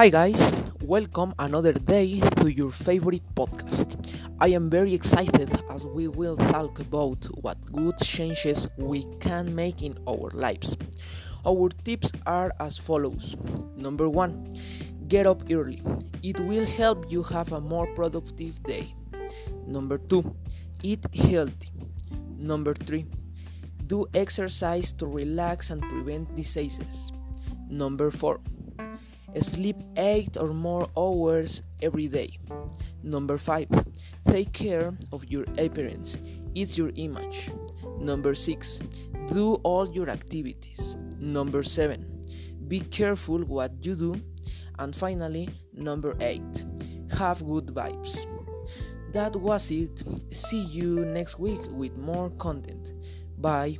Hi guys, welcome another day to your favorite podcast. I am very excited as we will talk about what good changes we can make in our lives. Our tips are as follows. Number 1, get up early. It will help you have a more productive day. Number 2, eat healthy. Number 3, do exercise to relax and prevent diseases. Number 4, Sleep 8 or more hours every day. Number 5. Take care of your appearance. It's your image. Number 6. Do all your activities. Number 7. Be careful what you do. And finally, number 8. Have good vibes. That was it. See you next week with more content. Bye.